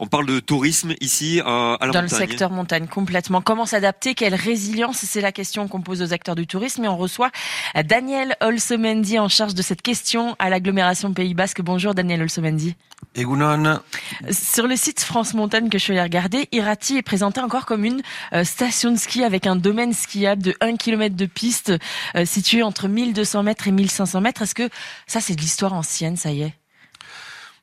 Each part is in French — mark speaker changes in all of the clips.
Speaker 1: On parle de tourisme ici à la
Speaker 2: Dans
Speaker 1: montagne.
Speaker 2: le secteur montagne, complètement. Comment s'adapter? Quelle résilience? C'est la question qu'on pose aux acteurs du tourisme. Et on reçoit Daniel Olsemendi en charge de cette question à l'agglomération Pays Basque. Bonjour Daniel Olsemendi.
Speaker 3: Egunon.
Speaker 2: Sur le site France Montagne que je suis allée regarder, Irati est présenté encore comme une euh, station de ski avec un domaine skiable de 1 km de piste euh, situé entre 1200 mètres et 1500 mètres. Est-ce que ça c'est de l'histoire ancienne, ça y est?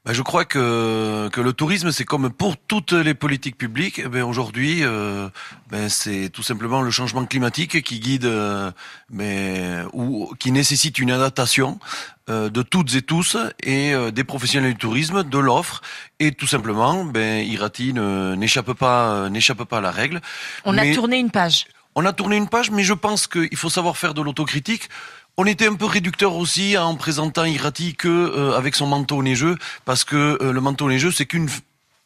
Speaker 3: Ben, je crois que, que le tourisme, c'est comme pour toutes les politiques publiques. Eh ben, Aujourd'hui, euh, ben, c'est tout simplement le changement climatique qui guide, euh, mais, ou qui nécessite une adaptation euh, de toutes et tous et des professionnels du tourisme, de l'offre. Et tout simplement, ben, Irati n'échappe pas, n'échappe pas à la règle.
Speaker 2: On
Speaker 3: Mais-
Speaker 2: a tourné une page.
Speaker 3: On a tourné une page, mais je pense qu'il faut savoir faire de l'autocritique. On était un peu réducteur aussi en présentant Irati que euh, avec son manteau neigeux, parce que euh, le manteau neigeux c'est qu'une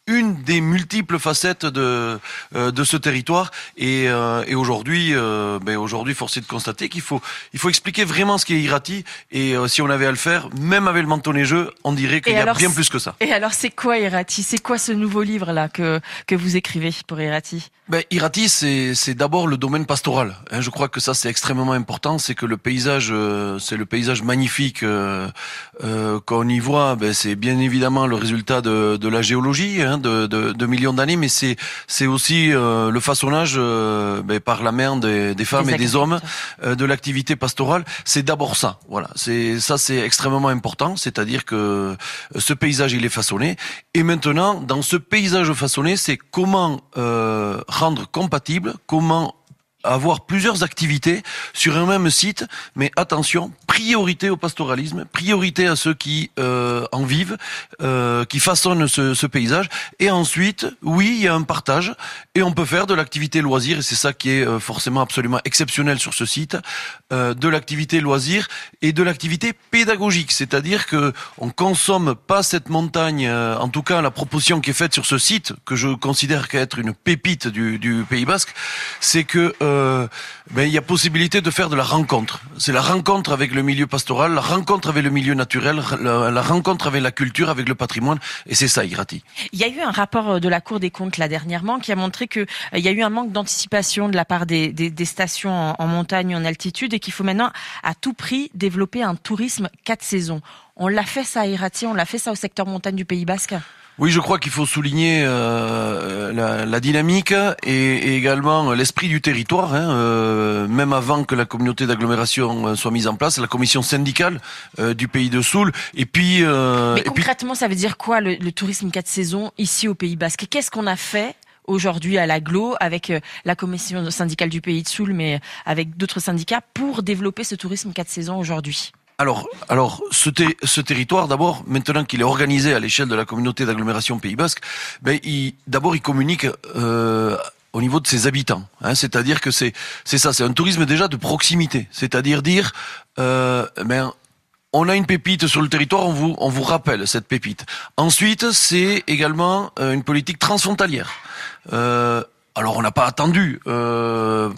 Speaker 3: une des multiples facettes de euh, de ce territoire et, euh, et aujourd'hui euh, ben aujourd'hui force est de constater qu'il faut il faut expliquer vraiment ce qu'est Irati et euh, si on avait à le faire même avec le manteau neigeux on dirait qu'il y a
Speaker 2: alors,
Speaker 3: bien plus que ça
Speaker 2: Et alors c'est quoi Irati? C'est quoi ce nouveau livre là que que vous écrivez pour Irati?
Speaker 3: Ben, Irati, c'est c'est d'abord le domaine pastoral. hein. je crois que ça c'est extrêmement important. C'est que le paysage, euh, c'est le paysage magnifique euh, euh, qu'on y voit. Ben, c'est bien évidemment le résultat de, de la géologie, hein, de, de, de millions d'années, mais c'est c'est aussi euh, le façonnage euh, ben, par la main des, des femmes
Speaker 2: Des
Speaker 3: et des hommes euh, de l'activité pastorale. C'est d'abord ça. Voilà, c'est ça c'est extrêmement important. C'est-à-dire que ce paysage il est façonné et maintenant dans ce paysage façonné, c'est comment euh, rendre compatible, comment avoir plusieurs activités sur un même site, mais attention, priorité au pastoralisme, priorité à ceux qui euh, en vivent, euh, qui façonnent ce, ce paysage, et ensuite, oui, il y a un partage, et on peut faire de l'activité loisir, et c'est ça qui est euh, forcément absolument exceptionnel sur ce site, euh, de l'activité loisir et de l'activité pédagogique, c'est-à-dire que on consomme pas cette montagne, euh, en tout cas la proposition qui est faite sur ce site, que je considère qu'être une pépite du, du Pays Basque, c'est que euh, ben, il y a possibilité de faire de la rencontre. C'est la rencontre avec le milieu pastoral, la rencontre avec le milieu naturel, la, rencontre avec la culture, avec le patrimoine, et c'est ça, Irati.
Speaker 2: Il y a eu un rapport euh, de la Cour des comptes là dernièrement qui a montré que euh, y a eu un manque d'anticipation de la part des, stations en, en montagne, en altitude, et qu'il faut maintenant à tout prix développer un tourisme quatre saisons. On l'a fait ça à Irati, on l'a fait ça au secteur montagne du Pays Basque?
Speaker 3: Oui, je crois qu'il faut souligner euh, la, la dynamique et, et également l'esprit du territoire. Hein, euh, même avant que la communauté d'agglomération euh, soit mise en place, la commission syndicale euh, du pays de Soule. Et puis, euh,
Speaker 2: Mais
Speaker 3: et puis
Speaker 2: concrètement, ça veut dire quoi le, le tourisme quatre saisons ici au Pays Basque? Qu'est-ce qu'on a fait aujourd'hui à l'aglo avec euh, la commission syndicale du Pays de Soule, mais avec d'autres syndicats pour développer ce tourisme quatre saisons aujourd'hui?
Speaker 3: Alors, alors ce, ter- ce territoire, d'abord, maintenant qu'il est organisé à l'échelle de la communauté d'agglomération Pays Basque, ben, d'abord, il communique euh, au niveau de ses habitants. Hein, c'est-à-dire que c'est c'est ça, c'est un tourisme déjà de proximité. C'est-à-dire dire, euh, ben, on a une pépite sur le territoire, on vous on vous rappelle cette pépite. Ensuite, c'est également euh, une politique transfrontalière. Euh, alors, on n'a pas attendu. Euh,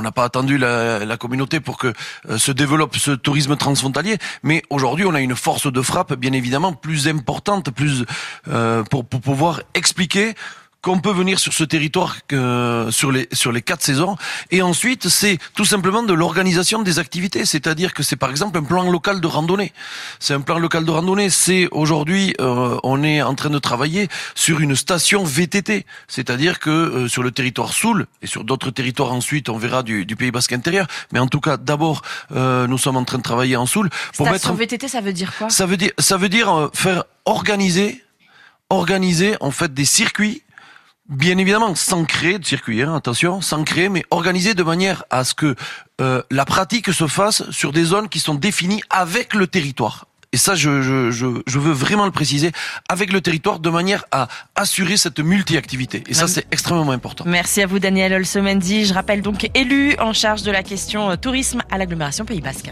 Speaker 3: on n'a pas attendu la, communauté pour que euh, se développe ce tourisme transfrontalier, mais aujourd'hui on a une force de frappe bien évidemment plus importante, plus euh, pour pouvoir expliquer qu'on peut venir sur ce territoire que, sur les sur les quatre saisons. Et ensuite c'est tout simplement de l'organisation des activités. C'est-à-dire que c'est par exemple un plan local de randonnée. C'est un plan local de randonnée. C'est aujourd'hui euh, on est en train de travailler sur une station VTT c'est-à-dire que euh, sur le territoire Soul et sur d'autres territoires ensuite on verra du, du Pays Basque intérieur. Mais en tout cas d'abord euh, nous sommes en train de travailler en Soul pour
Speaker 2: Station
Speaker 3: mettre
Speaker 2: VTT, ça veut dire quoi?
Speaker 3: Ça veut dire, ça veut dire euh, faire organiser, organiser en fait des circuits. Bien évidemment, sans créer de circuit, hein, attention, sans créer, mais organiser de manière à ce que euh, la pratique se fasse sur des zones qui sont définies avec le territoire. Et ça, je, je, je, je veux vraiment le préciser, avec le territoire, de manière à assurer cette multi-activité. Et ça, c'est extrêmement important.
Speaker 2: Merci à vous Daniel Olsemendi. Je rappelle donc élu en charge de la question euh, tourisme à l'agglomération Pays Basque.